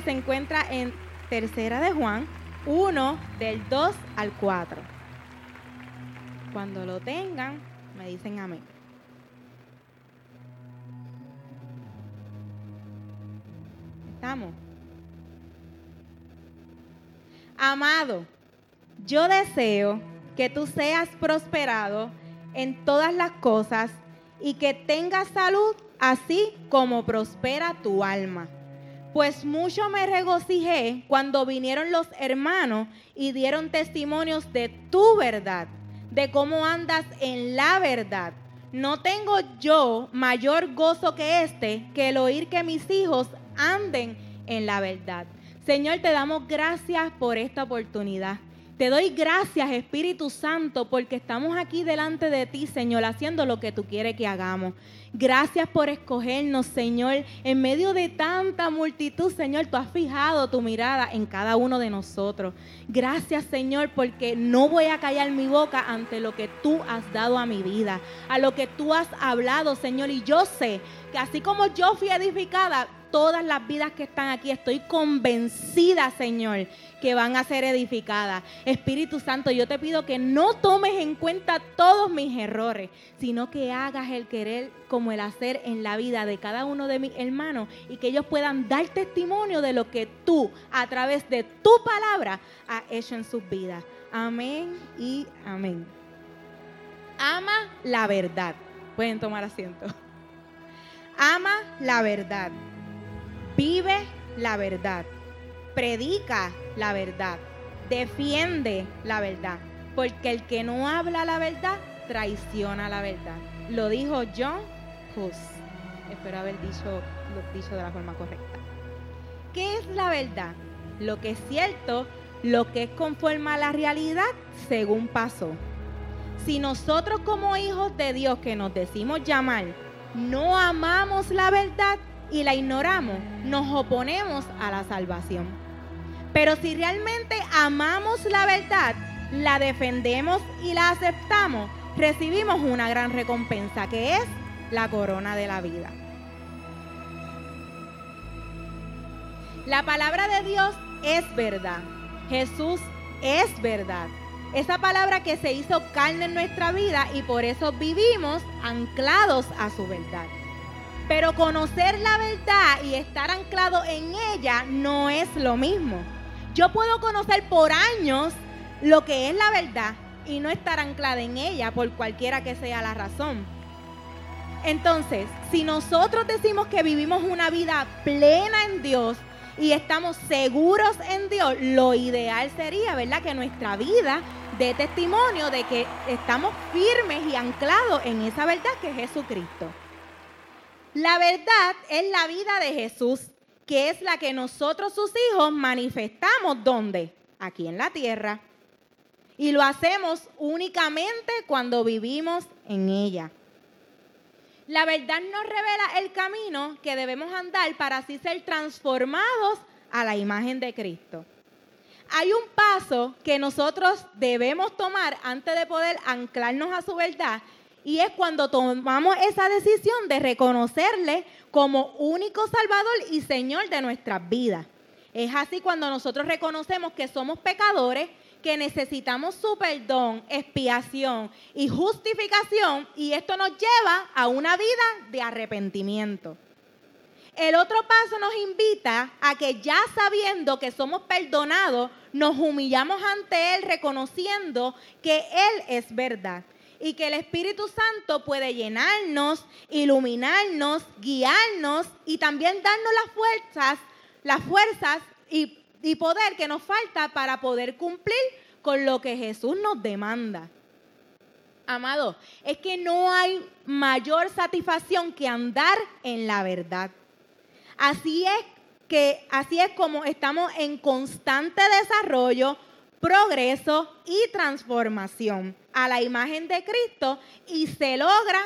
Se encuentra en Tercera de Juan 1 del 2 al 4. Cuando lo tengan, me dicen amén. ¿Estamos? Amado, yo deseo que tú seas prosperado en todas las cosas y que tengas salud así como prospera tu alma pues mucho me regocijé cuando vinieron los hermanos y dieron testimonios de tu verdad, de cómo andas en la verdad. No tengo yo mayor gozo que este, que el oír que mis hijos anden en la verdad. Señor, te damos gracias por esta oportunidad. Te doy gracias, Espíritu Santo, porque estamos aquí delante de ti, Señor, haciendo lo que tú quieres que hagamos. Gracias por escogernos, Señor. En medio de tanta multitud, Señor, tú has fijado tu mirada en cada uno de nosotros. Gracias, Señor, porque no voy a callar mi boca ante lo que tú has dado a mi vida, a lo que tú has hablado, Señor. Y yo sé que así como yo fui edificada, todas las vidas que están aquí, estoy convencida, Señor, que van a ser edificadas. Espíritu Santo, yo te pido que no tomes en cuenta todos mis errores, sino que hagas el querer como el hacer en la vida de cada uno de mis hermanos y que ellos puedan dar testimonio de lo que tú, a través de tu palabra, has hecho en sus vidas. Amén y amén. Ama la verdad. Pueden tomar asiento. Ama la verdad. Vive la verdad. Predica la verdad. Defiende la verdad. Porque el que no habla la verdad, traiciona la verdad. Lo dijo John Hus. Espero haber dicho, dicho de la forma correcta. ¿Qué es la verdad? Lo que es cierto, lo que es conforme a la realidad según pasó. Si nosotros como hijos de Dios que nos decimos llamar, no amamos la verdad, y la ignoramos, nos oponemos a la salvación. Pero si realmente amamos la verdad, la defendemos y la aceptamos, recibimos una gran recompensa que es la corona de la vida. La palabra de Dios es verdad. Jesús es verdad. Esa palabra que se hizo carne en nuestra vida y por eso vivimos anclados a su verdad. Pero conocer la verdad y estar anclado en ella no es lo mismo. Yo puedo conocer por años lo que es la verdad y no estar anclada en ella por cualquiera que sea la razón. Entonces, si nosotros decimos que vivimos una vida plena en Dios y estamos seguros en Dios, lo ideal sería, ¿verdad? Que nuestra vida dé testimonio de que estamos firmes y anclados en esa verdad que es Jesucristo. La verdad es la vida de Jesús, que es la que nosotros sus hijos manifestamos ¿dónde? Aquí en la tierra. Y lo hacemos únicamente cuando vivimos en ella. La verdad nos revela el camino que debemos andar para así ser transformados a la imagen de Cristo. Hay un paso que nosotros debemos tomar antes de poder anclarnos a su verdad y es cuando tomamos esa decisión de reconocerle como único Salvador y Señor de nuestras vidas. Es así cuando nosotros reconocemos que somos pecadores, que necesitamos su perdón, expiación y justificación, y esto nos lleva a una vida de arrepentimiento. El otro paso nos invita a que ya sabiendo que somos perdonados, nos humillamos ante Él reconociendo que Él es verdad y que el Espíritu Santo puede llenarnos, iluminarnos, guiarnos y también darnos las fuerzas, las fuerzas y, y poder que nos falta para poder cumplir con lo que Jesús nos demanda. Amado, es que no hay mayor satisfacción que andar en la verdad. Así es que así es como estamos en constante desarrollo, progreso y transformación a la imagen de Cristo y se logra,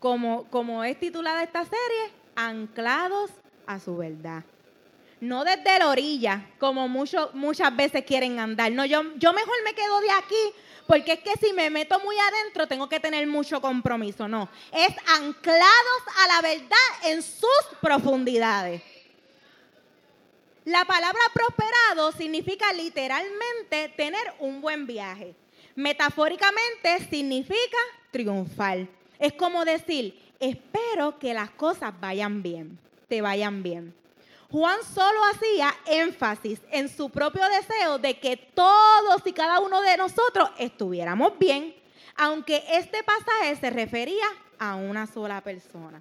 como, como es titulada esta serie, anclados a su verdad. No desde la orilla, como muchas veces quieren andar. No, yo, yo mejor me quedo de aquí porque es que si me meto muy adentro tengo que tener mucho compromiso. No, es anclados a la verdad en sus profundidades. La palabra prosperado significa literalmente tener un buen viaje. Metafóricamente significa triunfar. Es como decir, espero que las cosas vayan bien, te vayan bien. Juan solo hacía énfasis en su propio deseo de que todos y cada uno de nosotros estuviéramos bien, aunque este pasaje se refería a una sola persona.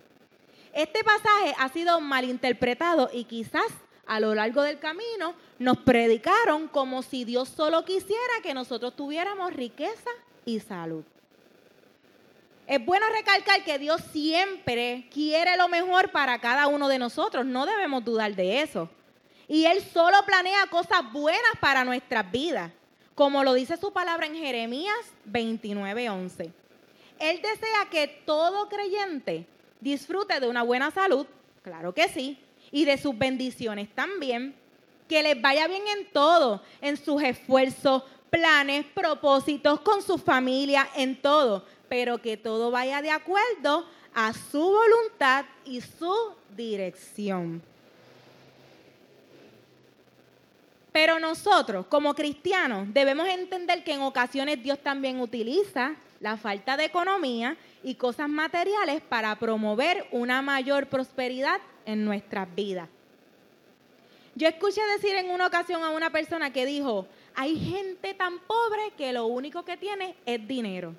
Este pasaje ha sido malinterpretado y quizás a lo largo del camino nos predicaron como si Dios solo quisiera que nosotros tuviéramos riqueza y salud. Es bueno recalcar que Dios siempre quiere lo mejor para cada uno de nosotros, no debemos dudar de eso. Y Él solo planea cosas buenas para nuestras vidas, como lo dice su palabra en Jeremías 29:11. Él desea que todo creyente disfrute de una buena salud, claro que sí, y de sus bendiciones también, que les vaya bien en todo, en sus esfuerzos, planes, propósitos, con su familia, en todo pero que todo vaya de acuerdo a su voluntad y su dirección. Pero nosotros, como cristianos, debemos entender que en ocasiones Dios también utiliza la falta de economía y cosas materiales para promover una mayor prosperidad en nuestras vidas. Yo escuché decir en una ocasión a una persona que dijo, hay gente tan pobre que lo único que tiene es dinero.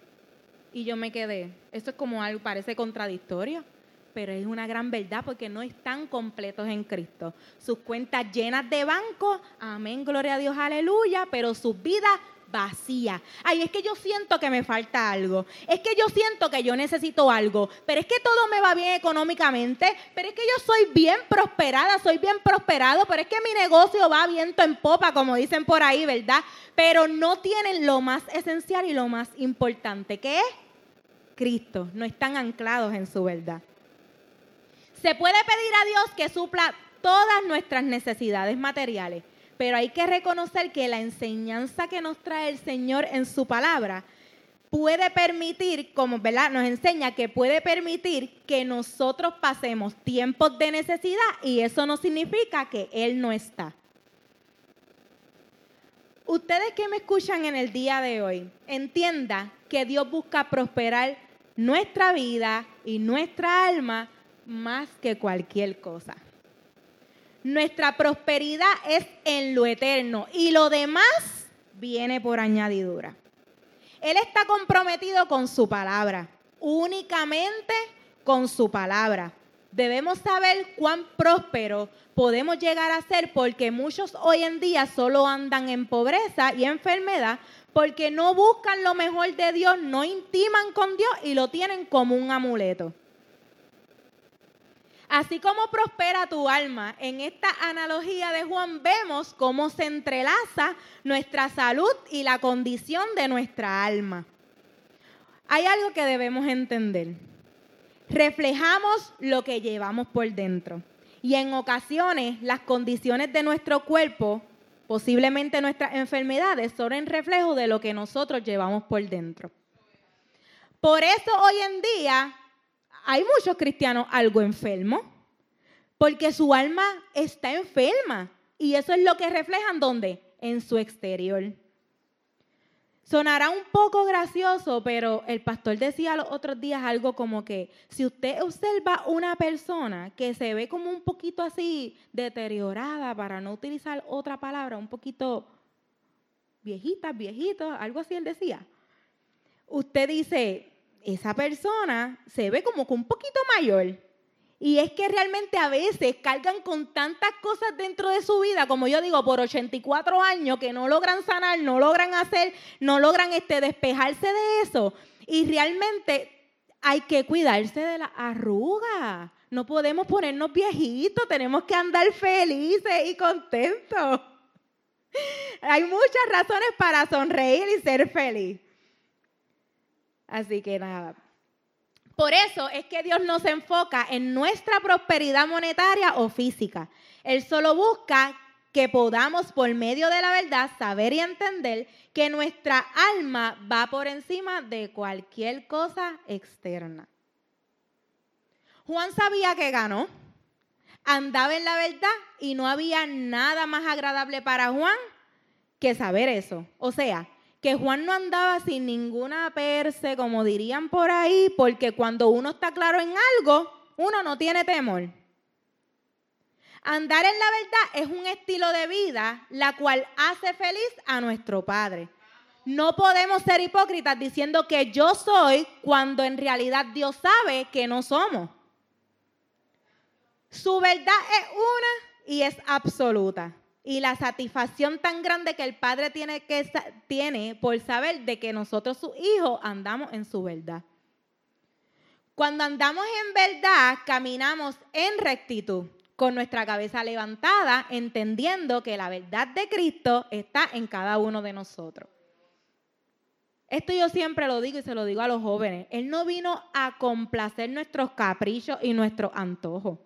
Y yo me quedé, esto es como algo, parece contradictorio, pero es una gran verdad porque no están completos en Cristo. Sus cuentas llenas de banco, amén, gloria a Dios, aleluya, pero sus vidas vacías. Ay, es que yo siento que me falta algo. Es que yo siento que yo necesito algo. Pero es que todo me va bien económicamente. Pero es que yo soy bien prosperada, soy bien prosperado. Pero es que mi negocio va viento en popa, como dicen por ahí, ¿verdad? Pero no tienen lo más esencial y lo más importante, que es Cristo, no están anclados en su verdad. Se puede pedir a Dios que supla todas nuestras necesidades materiales, pero hay que reconocer que la enseñanza que nos trae el Señor en su palabra puede permitir, como ¿verdad? nos enseña que puede permitir que nosotros pasemos tiempos de necesidad y eso no significa que Él no está. Ustedes que me escuchan en el día de hoy, entienda que Dios busca prosperar nuestra vida y nuestra alma más que cualquier cosa. Nuestra prosperidad es en lo eterno y lo demás viene por añadidura. Él está comprometido con su palabra, únicamente con su palabra. Debemos saber cuán próspero podemos llegar a ser porque muchos hoy en día solo andan en pobreza y enfermedad porque no buscan lo mejor de Dios, no intiman con Dios y lo tienen como un amuleto. Así como prospera tu alma, en esta analogía de Juan vemos cómo se entrelaza nuestra salud y la condición de nuestra alma. Hay algo que debemos entender. Reflejamos lo que llevamos por dentro. Y en ocasiones las condiciones de nuestro cuerpo Posiblemente nuestras enfermedades son en reflejo de lo que nosotros llevamos por dentro. Por eso hoy en día hay muchos cristianos algo enfermos, porque su alma está enferma. Y eso es lo que reflejan ¿dónde? En su exterior. Sonará un poco gracioso, pero el pastor decía los otros días algo como que si usted observa una persona que se ve como un poquito así deteriorada, para no utilizar otra palabra, un poquito viejita, viejito, algo así él decía. Usted dice, esa persona se ve como que un poquito mayor. Y es que realmente a veces cargan con tantas cosas dentro de su vida, como yo digo, por 84 años, que no logran sanar, no logran hacer, no logran este, despejarse de eso. Y realmente hay que cuidarse de la arruga. No podemos ponernos viejitos, tenemos que andar felices y contentos. Hay muchas razones para sonreír y ser feliz. Así que nada. Por eso es que Dios no se enfoca en nuestra prosperidad monetaria o física. Él solo busca que podamos por medio de la verdad saber y entender que nuestra alma va por encima de cualquier cosa externa. Juan sabía que ganó, andaba en la verdad y no había nada más agradable para Juan que saber eso. O sea, que Juan no andaba sin ninguna perse, como dirían por ahí, porque cuando uno está claro en algo, uno no tiene temor. Andar en la verdad es un estilo de vida la cual hace feliz a nuestro Padre. No podemos ser hipócritas diciendo que yo soy cuando en realidad Dios sabe que no somos. Su verdad es una y es absoluta y la satisfacción tan grande que el Padre tiene, que, tiene por saber de que nosotros, sus hijos, andamos en su verdad. Cuando andamos en verdad, caminamos en rectitud, con nuestra cabeza levantada, entendiendo que la verdad de Cristo está en cada uno de nosotros. Esto yo siempre lo digo y se lo digo a los jóvenes. Él no vino a complacer nuestros caprichos y nuestros antojos.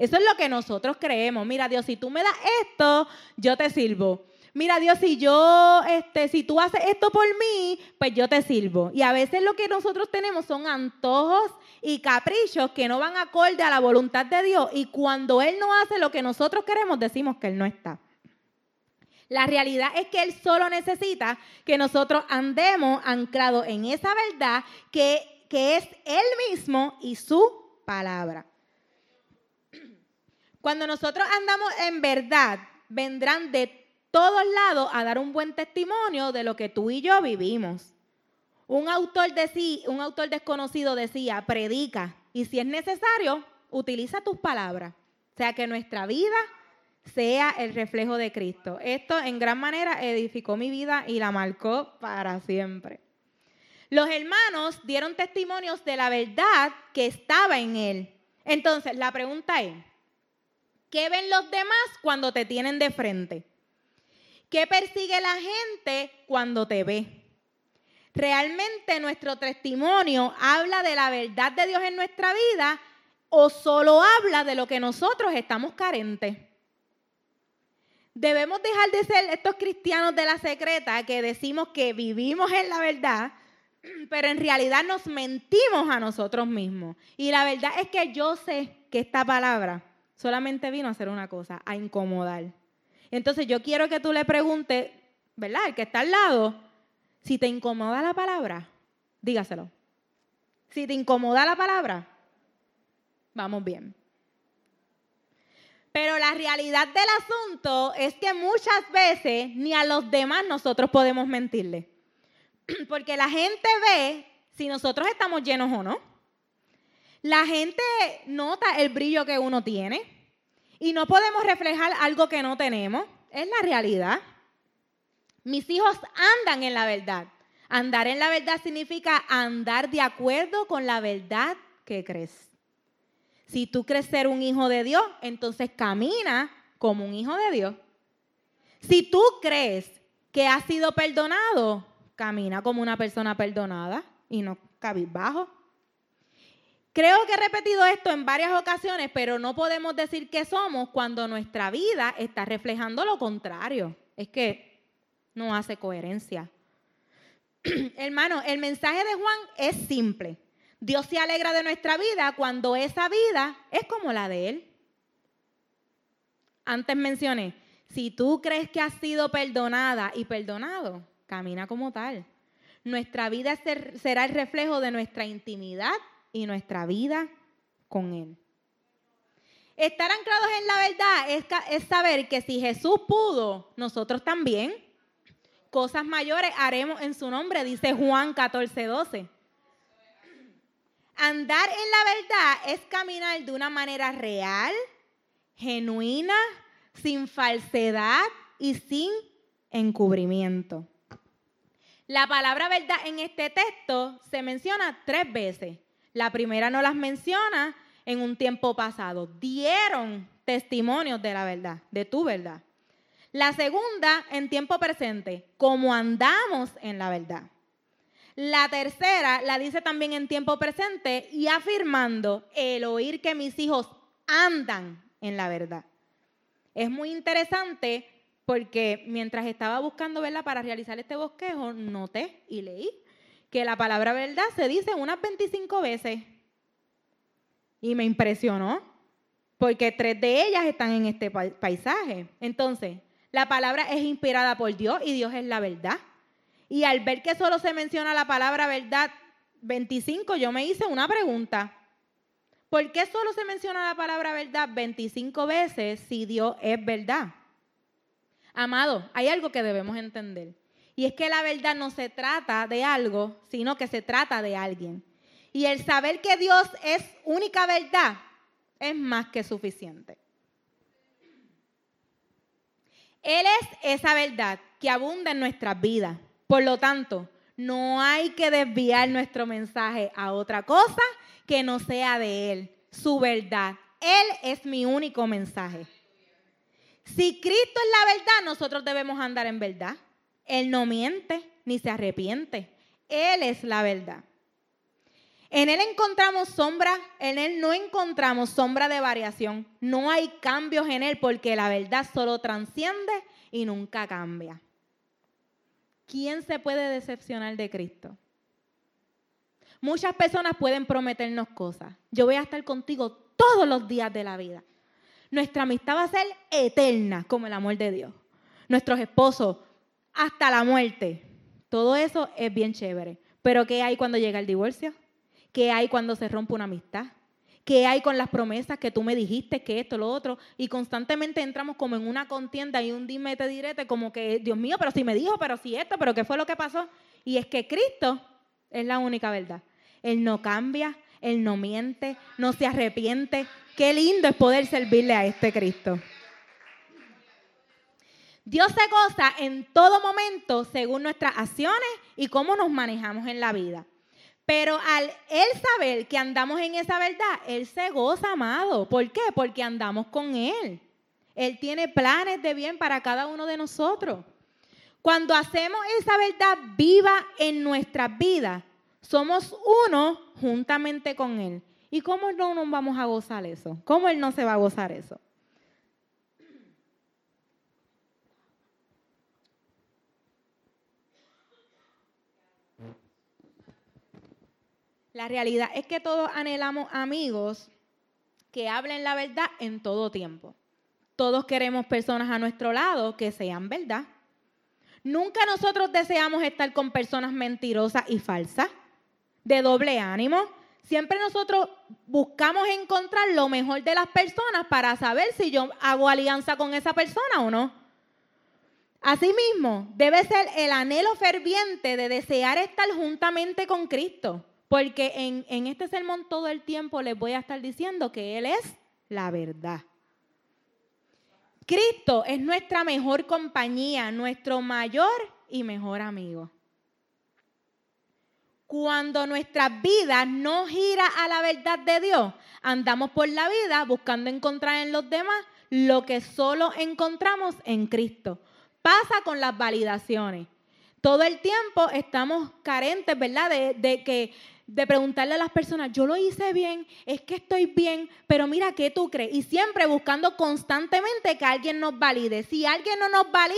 Eso es lo que nosotros creemos. Mira, Dios, si tú me das esto, yo te sirvo. Mira, Dios, si yo, este, si tú haces esto por mí, pues yo te sirvo. Y a veces lo que nosotros tenemos son antojos y caprichos que no van acorde a la voluntad de Dios. Y cuando Él no hace lo que nosotros queremos, decimos que Él no está. La realidad es que Él solo necesita que nosotros andemos anclados en esa verdad que, que es Él mismo y su palabra. Cuando nosotros andamos en verdad, vendrán de todos lados a dar un buen testimonio de lo que tú y yo vivimos. Un autor, decía, un autor desconocido decía, predica y si es necesario, utiliza tus palabras. O sea, que nuestra vida sea el reflejo de Cristo. Esto en gran manera edificó mi vida y la marcó para siempre. Los hermanos dieron testimonios de la verdad que estaba en él. Entonces, la pregunta es, ¿Qué ven los demás cuando te tienen de frente? ¿Qué persigue la gente cuando te ve? ¿Realmente nuestro testimonio habla de la verdad de Dios en nuestra vida o solo habla de lo que nosotros estamos carentes? Debemos dejar de ser estos cristianos de la secreta que decimos que vivimos en la verdad, pero en realidad nos mentimos a nosotros mismos. Y la verdad es que yo sé que esta palabra solamente vino a hacer una cosa, a incomodar. Entonces yo quiero que tú le preguntes, ¿verdad? El que está al lado, si te incomoda la palabra, dígaselo. Si te incomoda la palabra, vamos bien. Pero la realidad del asunto es que muchas veces ni a los demás nosotros podemos mentirle. Porque la gente ve si nosotros estamos llenos o no. La gente nota el brillo que uno tiene y no podemos reflejar algo que no tenemos. Es la realidad. Mis hijos andan en la verdad. Andar en la verdad significa andar de acuerdo con la verdad que crees. Si tú crees ser un hijo de Dios, entonces camina como un hijo de Dios. Si tú crees que has sido perdonado, camina como una persona perdonada y no cabizbajo. Creo que he repetido esto en varias ocasiones, pero no podemos decir que somos cuando nuestra vida está reflejando lo contrario. Es que no hace coherencia. Hermano, el mensaje de Juan es simple. Dios se alegra de nuestra vida cuando esa vida es como la de Él. Antes mencioné, si tú crees que has sido perdonada y perdonado, camina como tal. Nuestra vida será el reflejo de nuestra intimidad y nuestra vida con Él. Estar anclados en la verdad es, saber que si Jesús pudo, nosotros también. Cosas mayores haremos en su nombre, dice Juan 14, 12. Andar en la verdad es caminar de una manera real, genuina, sin falsedad y sin encubrimiento. La palabra verdad en este texto se menciona tres veces. La primera no las menciona en un tiempo pasado. Dieron testimonios de la verdad, de tu verdad. La segunda en tiempo presente, como andamos en la verdad. La tercera la dice también en tiempo presente y afirmando el oír que mis hijos andan en la verdad. Es muy interesante porque mientras estaba buscando verla para realizar este bosquejo, noté y leí que la palabra verdad se dice unas 25 veces. Y me impresionó, porque tres de ellas están en este paisaje. Entonces, la palabra es inspirada por Dios y Dios es la verdad. Y al ver que solo se menciona la palabra verdad 25, yo me hice una pregunta. ¿Por qué solo se menciona la palabra verdad 25 veces si Dios es verdad? Amado, hay algo que debemos entender. Y es que la verdad no se trata de algo, sino que se trata de alguien. Y el saber que Dios es única verdad es más que suficiente. Él es esa verdad que abunda en nuestras vidas. Por lo tanto, no hay que desviar nuestro mensaje a otra cosa que no sea de Él, su verdad. Él es mi único mensaje. Si Cristo es la verdad, nosotros debemos andar en verdad. Él no miente ni se arrepiente. Él es la verdad. En Él encontramos sombra, en Él no encontramos sombra de variación. No hay cambios en Él porque la verdad solo transciende y nunca cambia. ¿Quién se puede decepcionar de Cristo? Muchas personas pueden prometernos cosas. Yo voy a estar contigo todos los días de la vida. Nuestra amistad va a ser eterna como el amor de Dios. Nuestros esposos, hasta la muerte. Todo eso es bien chévere. Pero ¿qué hay cuando llega el divorcio? ¿Qué hay cuando se rompe una amistad? ¿Qué hay con las promesas que tú me dijiste, que esto, lo otro? Y constantemente entramos como en una contienda y un dime te direte, como que, Dios mío, pero si me dijo, pero si esto, pero qué fue lo que pasó. Y es que Cristo es la única verdad. Él no cambia, Él no miente, no se arrepiente. Qué lindo es poder servirle a este Cristo. Dios se goza en todo momento según nuestras acciones y cómo nos manejamos en la vida. Pero al él saber que andamos en esa verdad, él se goza, amado. ¿Por qué? Porque andamos con él. Él tiene planes de bien para cada uno de nosotros. Cuando hacemos esa verdad viva en nuestras vidas, somos uno juntamente con Él. ¿Y cómo no nos vamos a gozar eso? ¿Cómo Él no se va a gozar eso? La realidad es que todos anhelamos amigos que hablen la verdad en todo tiempo. Todos queremos personas a nuestro lado que sean verdad. Nunca nosotros deseamos estar con personas mentirosas y falsas, de doble ánimo. Siempre nosotros buscamos encontrar lo mejor de las personas para saber si yo hago alianza con esa persona o no. Asimismo, debe ser el anhelo ferviente de desear estar juntamente con Cristo. Porque en, este sermón todo el tiempo les voy a estar diciendo que Él es la verdad. Cristo es nuestra mejor compañía, nuestro mayor y mejor amigo. Cuando nuestra vida no gira a la verdad de Dios, andamos por la vida buscando encontrar en los demás lo que solo encontramos en Cristo. Pasa con las validaciones. Todo el tiempo estamos carentes, ¿verdad? De, de que de preguntarle a las personas, yo lo hice bien, es que estoy bien, pero mira, ¿qué tú crees? Y siempre buscando constantemente que alguien nos valide. Si alguien no nos valida,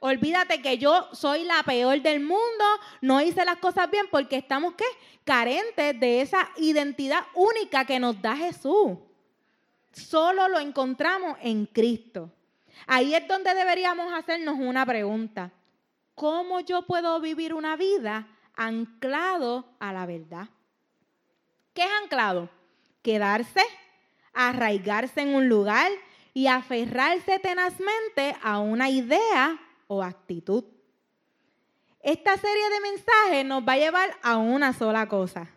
olvídate que yo soy la peor del mundo, no hice las cosas bien porque estamos, ¿qué? Carentes de esa identidad única que nos da Jesús. Solo lo encontramos en Cristo. Ahí es donde deberíamos hacernos una pregunta. ¿Cómo yo puedo vivir una vida anclado a la verdad. ¿Qué es anclado? Quedarse, arraigarse en un lugar y aferrarse tenazmente a una idea o actitud. Esta serie de mensajes nos va a llevar a una sola cosa,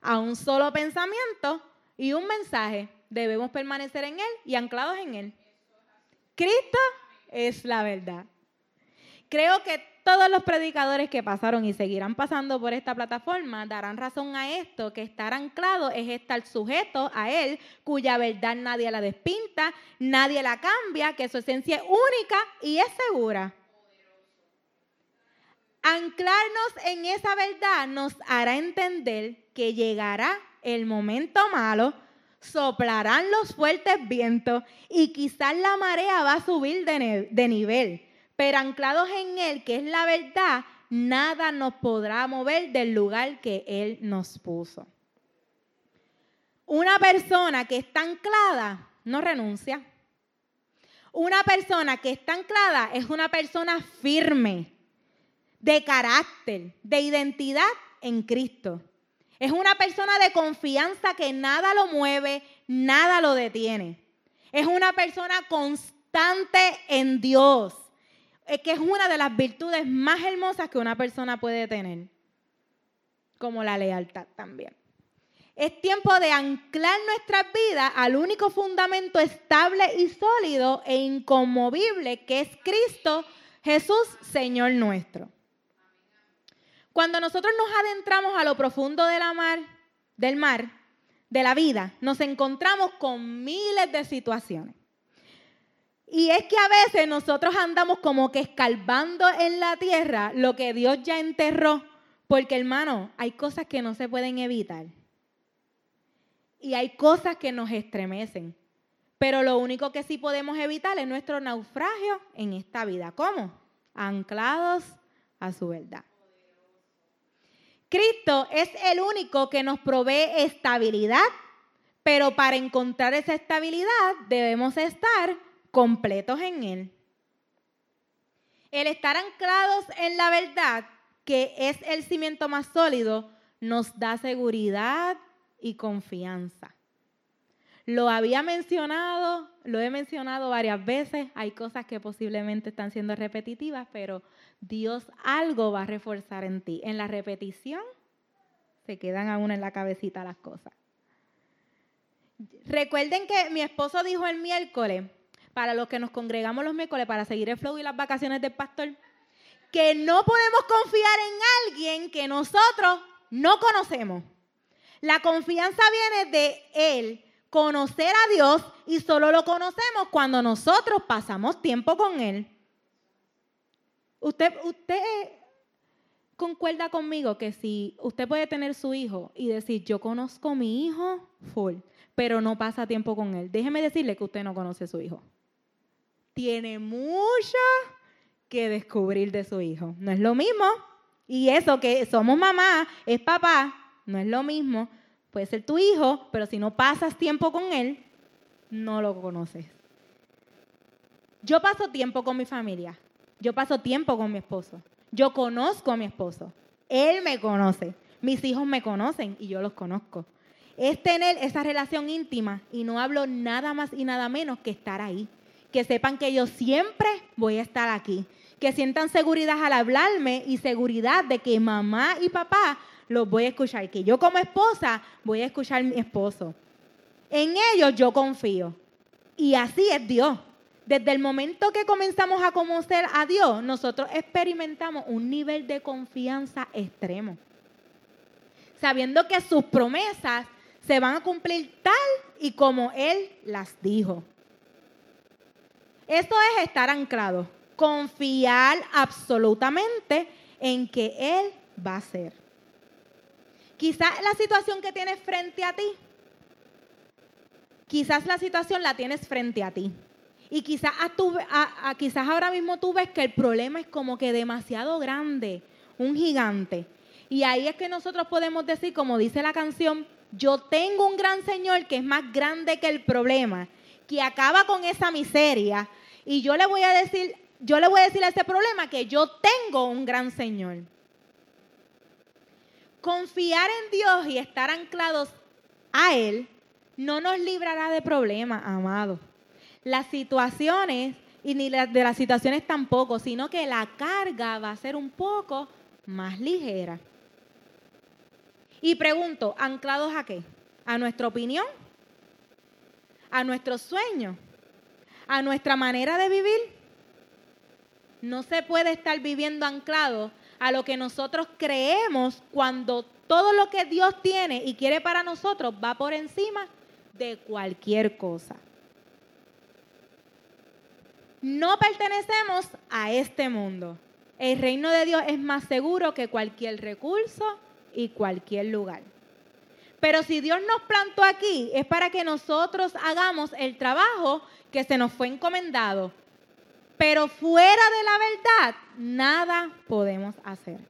a un solo pensamiento y un mensaje. Debemos permanecer en Él y anclados en Él. Cristo es la verdad. Creo que todos los predicadores que pasaron y seguirán pasando por esta plataforma darán razón a esto, que estar anclado es estar sujeto a Él, cuya verdad nadie la despinta, nadie la cambia, que su esencia es única y es segura. Anclarnos en esa verdad nos hará entender que llegará el momento malo, soplarán los fuertes vientos y quizás la marea va a subir de, de nivel pero anclados en Él, que es la verdad, nada nos podrá mover del lugar que Él nos puso. Una persona que está anclada no renuncia. Una persona que está anclada es una persona firme, de carácter, de identidad en Cristo. Es una persona de confianza que nada lo mueve, nada lo detiene. Es una persona constante en Dios que es una de las virtudes más hermosas que una persona puede tener, como la lealtad también. Es tiempo de anclar nuestras vidas al único fundamento estable y sólido e inconmovible que es Cristo Jesús, Señor nuestro. Cuando nosotros nos adentramos a lo profundo mar, del mar, de la vida, nos encontramos con miles de situaciones. Y es que a veces nosotros andamos como que escarbando en la tierra lo que Dios ya enterró, porque hermano, hay cosas que no se pueden evitar. Y hay cosas que nos estremecen. Pero lo único que sí podemos evitar es nuestro naufragio en esta vida. ¿Cómo? Anclados a su verdad. Cristo es el único que nos provee estabilidad, pero para encontrar esa estabilidad debemos estar completos en Él. El estar anclados en la verdad, que es el cimiento más sólido, nos da seguridad y confianza. Lo había mencionado, lo he mencionado varias veces, hay cosas que posiblemente están siendo repetitivas, pero Dios algo va a reforzar en ti. En la repetición se quedan aún en la cabecita las cosas. Recuerden que mi esposo dijo el miércoles para los que nos congregamos los miércoles para seguir el flow y las vacaciones del pastor, que no podemos confiar en alguien que nosotros no conocemos. La confianza viene de Él, conocer a Dios y solo lo conocemos cuando nosotros pasamos tiempo con Él. Usted, usted concuerda conmigo que si usted puede tener su hijo y decir, yo conozco mi hijo full, pero no pasa tiempo con él, déjeme decirle que usted no conoce su hijo tiene mucho que descubrir de su hijo. No es lo mismo. Y eso que somos mamá, es papá, no es lo mismo. Puede ser tu hijo, pero si no pasas tiempo con él, no lo conoces. Yo paso tiempo con mi familia. Yo paso tiempo con mi esposo. Yo conozco a mi esposo. Él me conoce. Mis hijos me conocen y yo los conozco. Es tener esa relación íntima y no hablo nada más y nada menos que estar ahí que sepan que yo siempre voy a estar aquí, que sientan seguridad al hablarme y seguridad de que mamá y papá los voy a escuchar, que yo como esposa voy a escuchar a mi esposo. En ellos yo confío. Y así es Dios. Desde el momento que comenzamos a conocer a Dios, nosotros experimentamos un nivel de confianza extremo. Sabiendo que sus promesas se van a cumplir tal y como Él las dijo. Esto es estar anclado, confiar absolutamente en que Él va a ser. Quizás la situación que tienes frente a ti, quizás la situación la tienes frente a ti. Y quizás, quizás ahora mismo tú ves que el problema es como que demasiado grande, un gigante. Y ahí es que nosotros podemos decir, como dice la canción, yo tengo un gran Señor que es más grande que el problema, que acaba con esa miseria, y yo le voy a decir, yo le voy a decir a ese problema que yo tengo un gran Señor. Confiar en Dios y estar anclados a Él no nos librará de problemas, amados. Las situaciones, y ni de las situaciones tampoco, sino que la carga va a ser un poco más ligera. Y pregunto, ¿anclados a qué? ¿A nuestra opinión? ¿A nuestros sueños? ¿A nuestra manera de vivir? No se puede estar viviendo anclado a lo que nosotros creemos cuando todo lo que Dios tiene y quiere para nosotros va por encima de cualquier cosa. No pertenecemos a este mundo. El reino de Dios es más seguro que cualquier recurso y cualquier lugar. Pero si Dios nos plantó aquí, es para que nosotros hagamos el trabajo que se nos fue encomendado. Pero fuera de la verdad, nada podemos hacer.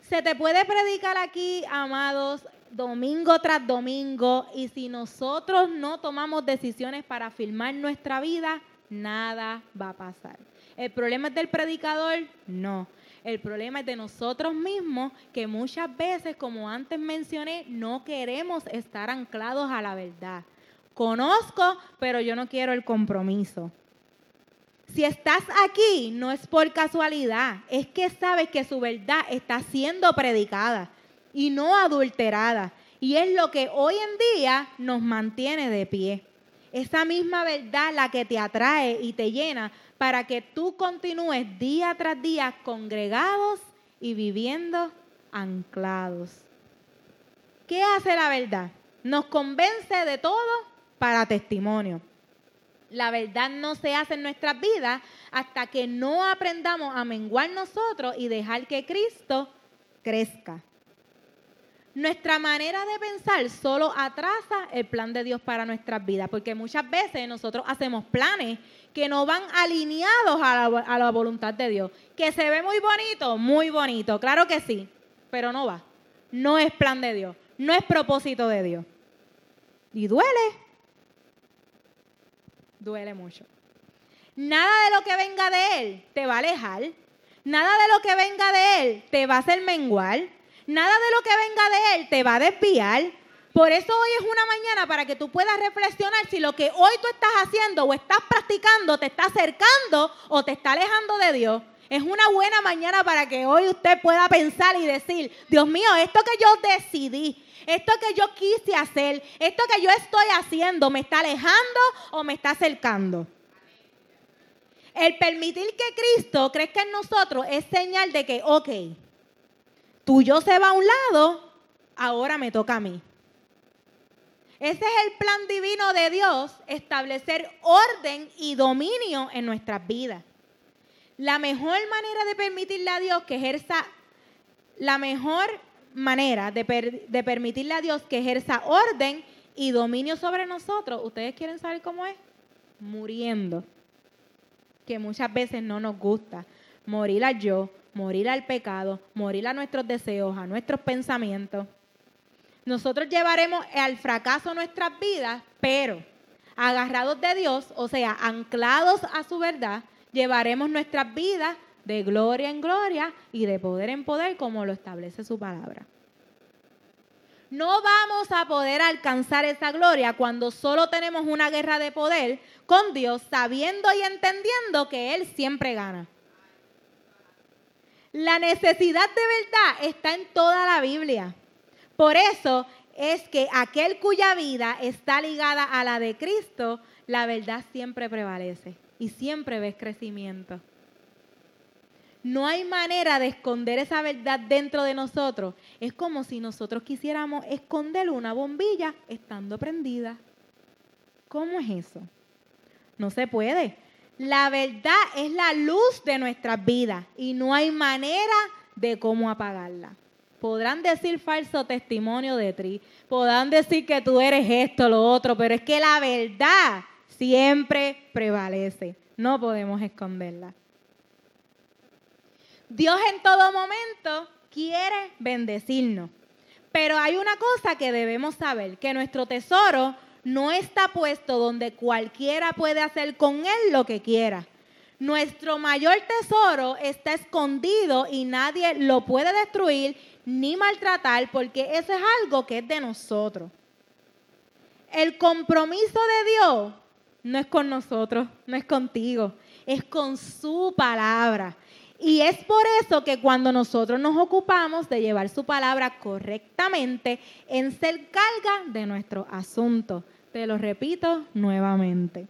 Se te puede predicar aquí, amados, domingo tras domingo, y si nosotros no tomamos decisiones para afirmar nuestra vida, nada va a pasar. ¿El problema es del predicador? No. El problema es de nosotros mismos que muchas veces, como antes mencioné, no queremos estar anclados a la verdad. Conozco, pero yo no quiero el compromiso. Si estás aquí, no es por casualidad, es que sabes que su verdad está siendo predicada y no adulterada. Y es lo que hoy en día nos mantiene de pie. Esa misma verdad la que te atrae y te llena para que tú continúes día tras día congregados y viviendo anclados. ¿Qué hace la verdad? Nos convence de todo para testimonio. La verdad no se hace en nuestras vidas hasta que no aprendamos a menguar nosotros y dejar que Cristo crezca. Nuestra manera de pensar solo atrasa el plan de Dios para nuestras vidas, porque muchas veces nosotros hacemos planes que no van alineados a la, voluntad de Dios. Que se ve muy bonito, muy bonito, claro que sí, pero no va. No es plan de Dios, no es propósito de Dios. Y duele, duele mucho. Nada de lo que venga de Él te va a alejar, nada de lo que venga de Él te va a hacer menguar Nada de lo que venga de Él te va a desviar. Por eso hoy es una mañana para que tú puedas reflexionar si lo que hoy tú estás haciendo o estás practicando te está acercando o te está alejando de Dios. Es una buena mañana para que hoy usted pueda pensar y decir, Dios mío, esto que yo decidí, esto que yo quise hacer, esto que yo estoy haciendo, ¿me está alejando o me está acercando? El permitir que Cristo crezca en nosotros es señal de que, ok, tuyo se va a un lado, ahora me toca a mí. Ese es el plan divino de Dios, establecer orden y dominio en nuestras vidas. La mejor manera de permitirle a Dios que ejerza, la mejor manera de, de permitirle a Dios que ejerza orden y dominio sobre nosotros, ¿ustedes quieren saber cómo es? Muriendo. Que muchas veces no nos gusta. Morir a yo, morir al pecado, morir a nuestros deseos, a nuestros pensamientos. Nosotros llevaremos al fracaso nuestras vidas, pero agarrados de Dios, o sea, anclados a su verdad, llevaremos nuestras vidas de gloria en gloria y de poder en poder como lo establece su palabra. No vamos a poder alcanzar esa gloria cuando solo tenemos una guerra de poder con Dios, sabiendo y entendiendo que Él siempre gana. La necesidad de verdad está en toda la Biblia. Por eso es que aquel cuya vida está ligada a la de Cristo, la verdad siempre prevalece y siempre ves crecimiento. No hay manera de esconder esa verdad dentro de nosotros. Es como si nosotros quisiéramos esconder una bombilla estando prendida. ¿Cómo es eso? No se puede. La verdad es la luz de nuestras vidas y no hay manera de cómo apagarla. Podrán decir falso testimonio de ti, podrán decir que tú eres esto, lo otro, pero es que la verdad siempre prevalece. No podemos esconderla. Dios en todo momento quiere bendecirnos. Pero hay una cosa que debemos saber, que nuestro tesoro no está puesto donde cualquiera puede hacer con él lo que quiera. Nuestro mayor tesoro está escondido y nadie lo puede destruir ni maltratar porque eso es algo que es de nosotros. El compromiso de Dios no es con nosotros, no es contigo, es con su palabra. Y es por eso que cuando nosotros nos ocupamos de llevar su palabra correctamente, en ser carga de nuestro asunto. Te lo repito nuevamente.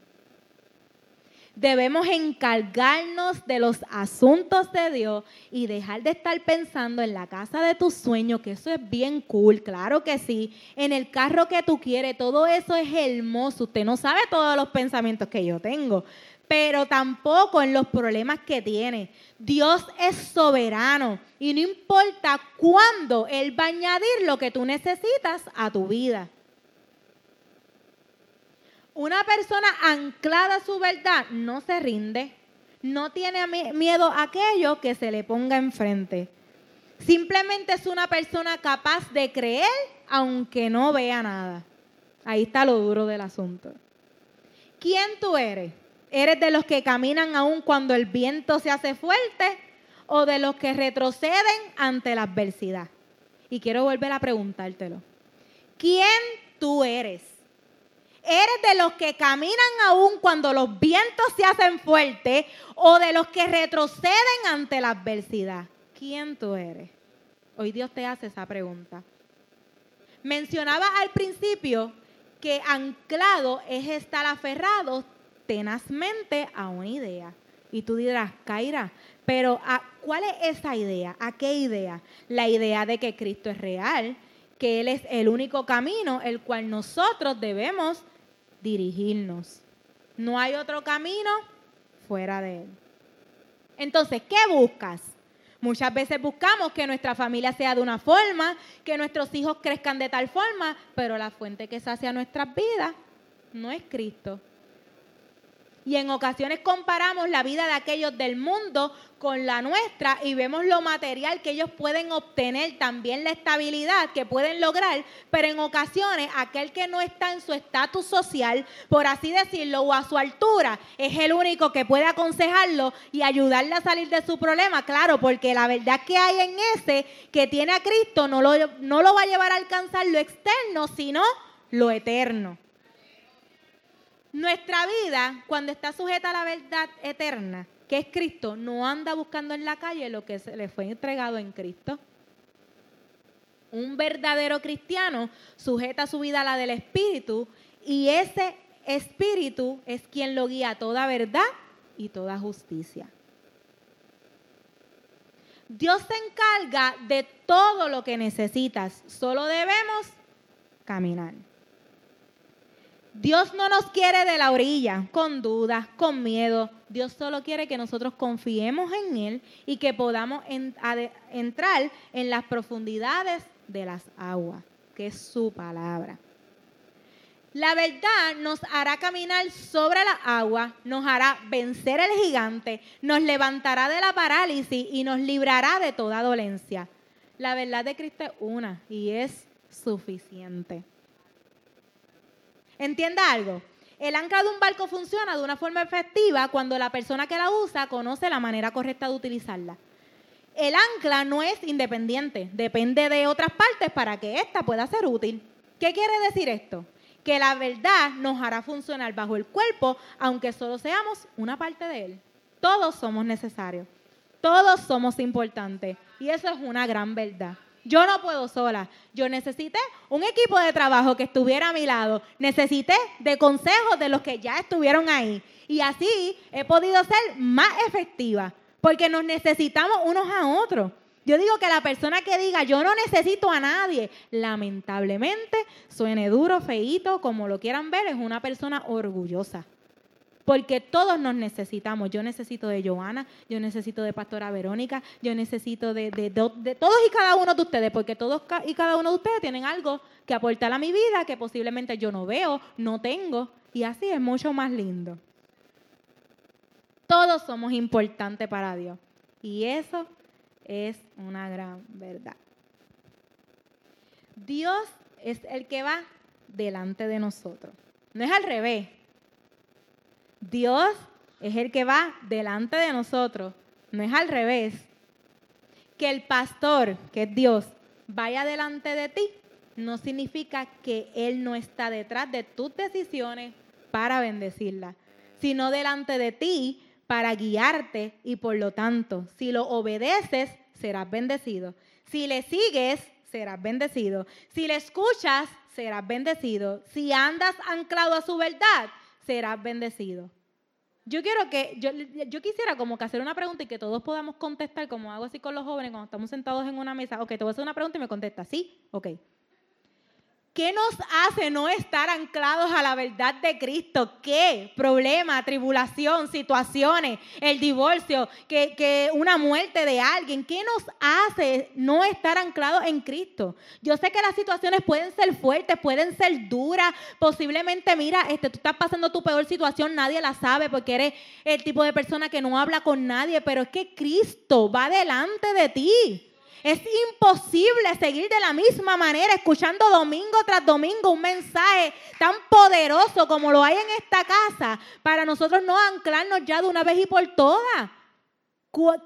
Debemos encargarnos de los asuntos de Dios y dejar de estar pensando en la casa de tus sueños, que eso es bien cool, claro que sí, en el carro que tú quieres, todo eso es hermoso. Usted no sabe todos los pensamientos que yo tengo, pero tampoco en los problemas que tiene. Dios es soberano y no importa cuándo Él va a añadir lo que tú necesitas a tu vida. Una persona anclada a su verdad no se rinde, no tiene miedo a aquello que se le ponga enfrente. Simplemente es una persona capaz de creer aunque no vea nada. Ahí está lo duro del asunto. ¿Quién tú eres? ¿Eres de los que caminan aún cuando el viento se hace fuerte o de los que retroceden ante la adversidad? Y quiero volver a preguntártelo. ¿Quién tú eres? ¿Eres de los que caminan aún cuando los vientos se hacen fuertes o de los que retroceden ante la adversidad? ¿Quién tú eres? Hoy Dios te hace esa pregunta. Mencionaba al principio que anclado es estar aferrado tenazmente a una idea. Y tú dirás, Kaira, pero ¿cuál es esa idea? ¿A qué idea? La idea de que Cristo es real, que Él es el único camino el cual nosotros debemos dirigirnos. No hay otro camino fuera de Él. Entonces, ¿qué buscas? Muchas veces buscamos que nuestra familia sea de una forma, que nuestros hijos crezcan de tal forma, pero la fuente que sacia nuestras vidas no es Cristo. Y en ocasiones comparamos la vida de aquellos del mundo con la nuestra y vemos lo material que ellos pueden obtener, también la estabilidad que pueden lograr, pero en ocasiones aquel que no está en su estatus social, por así decirlo, o a su altura, es el único que puede aconsejarlo y ayudarle a salir de su problema, claro, porque la verdad que hay en ese que tiene a Cristo no lo, no lo va a llevar a alcanzar lo externo, sino lo eterno. Nuestra vida, cuando está sujeta a la verdad eterna, que es Cristo, no anda buscando en la calle lo que se le fue entregado en Cristo. Un verdadero cristiano sujeta su vida a la del Espíritu y ese Espíritu es quien lo guía a toda verdad y toda justicia. Dios se encarga de todo lo que necesitas, solo debemos caminar. Dios no nos quiere de la orilla, con dudas, con miedo. Dios solo quiere que nosotros confiemos en Él y que podamos entrar en las profundidades de las aguas, que es su palabra. La verdad nos hará caminar sobre la agua, nos hará vencer el gigante, nos levantará de la parálisis y nos librará de toda dolencia. La verdad de Cristo es una y es suficiente. Entienda algo. El ancla de un barco funciona de una forma efectiva cuando la persona que la usa conoce la manera correcta de utilizarla. El ancla no es independiente, depende de otras partes para que ésta pueda ser útil. ¿Qué quiere decir esto? Que la verdad nos hará funcionar bajo el cuerpo, aunque solo seamos una parte de él. Todos somos necesarios, todos somos importantes y eso es una gran verdad. Yo no puedo sola. Yo necesité un equipo de trabajo que estuviera a mi lado. Necesité de consejos de los que ya estuvieron ahí. Y así he podido ser más efectiva, porque nos necesitamos unos a otros. Yo digo que la persona que diga yo no necesito a nadie, lamentablemente, suene duro, feíto, como lo quieran ver, es una persona orgullosa. Porque todos nos necesitamos. Yo necesito de Joana, yo necesito de Pastora Verónica, yo necesito de, todos y cada uno de ustedes, porque todos y cada uno de ustedes tienen algo que aportar a mi vida que posiblemente yo no veo, no tengo. Y así es mucho más lindo. Todos somos importantes para Dios. Y eso es una gran verdad. Dios es el que va delante de nosotros. No es al revés. Dios es el que va delante de nosotros, no es al revés. Que el pastor, que es Dios, vaya delante de ti, no significa que Él no está detrás de tus decisiones para bendecirla, sino delante de ti para guiarte y por lo tanto, si lo obedeces, serás bendecido. Si le sigues, serás bendecido. Si le escuchas, serás bendecido. Si andas anclado a su verdad, serás bendecido. Yo quiero que, yo, yo, quisiera como que hacer una pregunta y que todos podamos contestar, como hago así con los jóvenes cuando estamos sentados en una mesa. Ok, te voy a hacer una pregunta y me contesta, ¿sí? Ok. ¿Qué nos hace no estar anclados a la verdad de Cristo? ¿Qué? Problema, tribulación, situaciones, el divorcio, que, que, una muerte de alguien. ¿Qué nos hace no estar anclados en Cristo? Yo sé que las situaciones pueden ser fuertes, pueden ser duras. Posiblemente, mira, este, tú estás pasando tu peor situación, nadie la sabe porque eres el tipo de persona que no habla con nadie, pero es que Cristo va delante de ti. Es imposible seguir de la misma manera, escuchando domingo tras domingo un mensaje tan poderoso como lo hay en esta casa, para nosotros no anclarnos ya de una vez y por todas.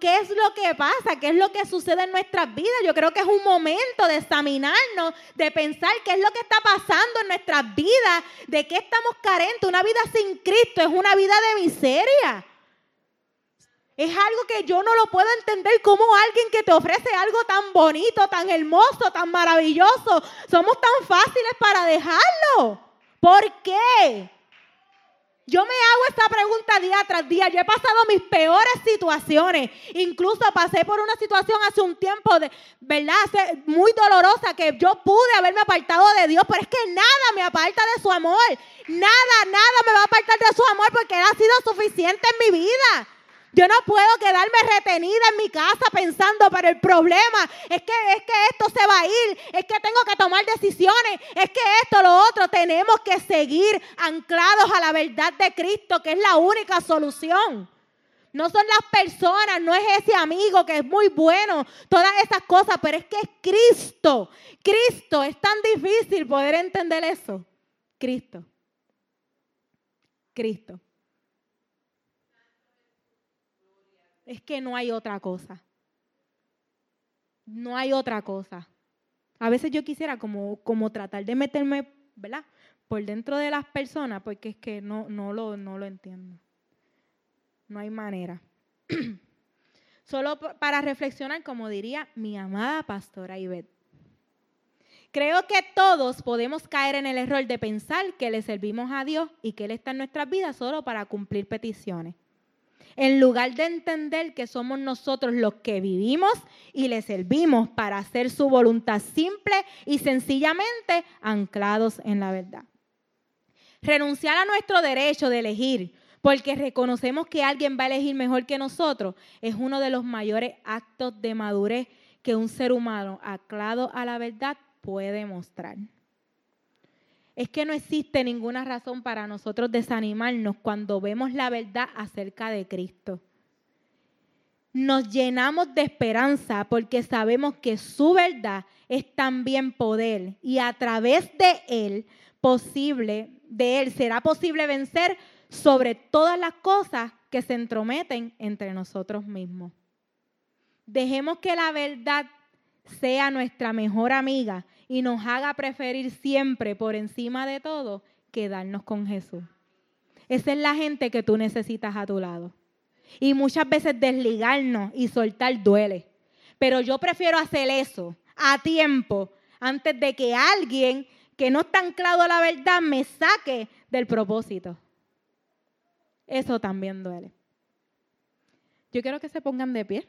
¿Qué es lo que pasa? ¿Qué es lo que sucede en nuestras vidas? Yo creo que es un momento de examinarnos, de pensar qué es lo que está pasando en nuestras vidas, de qué estamos carentes. Una vida sin Cristo es una vida de miseria. Es algo que yo no lo puedo entender como alguien que te ofrece algo tan bonito, tan hermoso, tan maravilloso. Somos tan fáciles para dejarlo. ¿Por qué? Yo me hago esta pregunta día tras día. Yo he pasado mis peores situaciones. Incluso pasé por una situación hace un tiempo, de, ¿verdad? Muy dolorosa, que yo pude haberme apartado de Dios, pero es que nada me aparta de su amor. Nada, nada me va a apartar de su amor porque Él ha sido suficiente en mi vida. Yo no puedo quedarme retenida en mi casa pensando, pero el problema es que, es que esto se va a ir, es que tengo que tomar decisiones, es que esto, lo otro, tenemos que seguir anclados a la verdad de Cristo, que es la única solución. No son las personas, no es ese amigo que es muy bueno, todas esas cosas, pero es que es Cristo. Cristo, es tan difícil poder entender eso. Cristo. Cristo. Es que no hay otra cosa. No hay otra cosa. A veces yo quisiera como, como tratar de meterme, ¿verdad? Por dentro de las personas, porque es que no, no, lo, no lo entiendo. No hay manera. Solo para reflexionar, como diría mi amada pastora Ivette. Creo que todos podemos caer en el error de pensar que le servimos a Dios y que Él está en nuestras vidas solo para cumplir peticiones en lugar de entender que somos nosotros los que vivimos y le servimos para hacer su voluntad simple y sencillamente anclados en la verdad. Renunciar a nuestro derecho de elegir porque reconocemos que alguien va a elegir mejor que nosotros es uno de los mayores actos de madurez que un ser humano anclado a la verdad puede mostrar es que no existe ninguna razón para nosotros desanimarnos cuando vemos la verdad acerca de Cristo. Nos llenamos de esperanza porque sabemos que su verdad es también poder y a través de él posible, de él será posible vencer sobre todas las cosas que se entrometen entre nosotros mismos. Dejemos que la verdad sea nuestra mejor amiga y nos haga preferir siempre por encima de todo quedarnos con Jesús. Esa es la gente que tú necesitas a tu lado. Y muchas veces desligarnos y soltar duele. Pero yo prefiero hacer eso a tiempo antes de que alguien que no está anclado a la verdad me saque del propósito. Eso también duele. Yo quiero que se pongan de pie.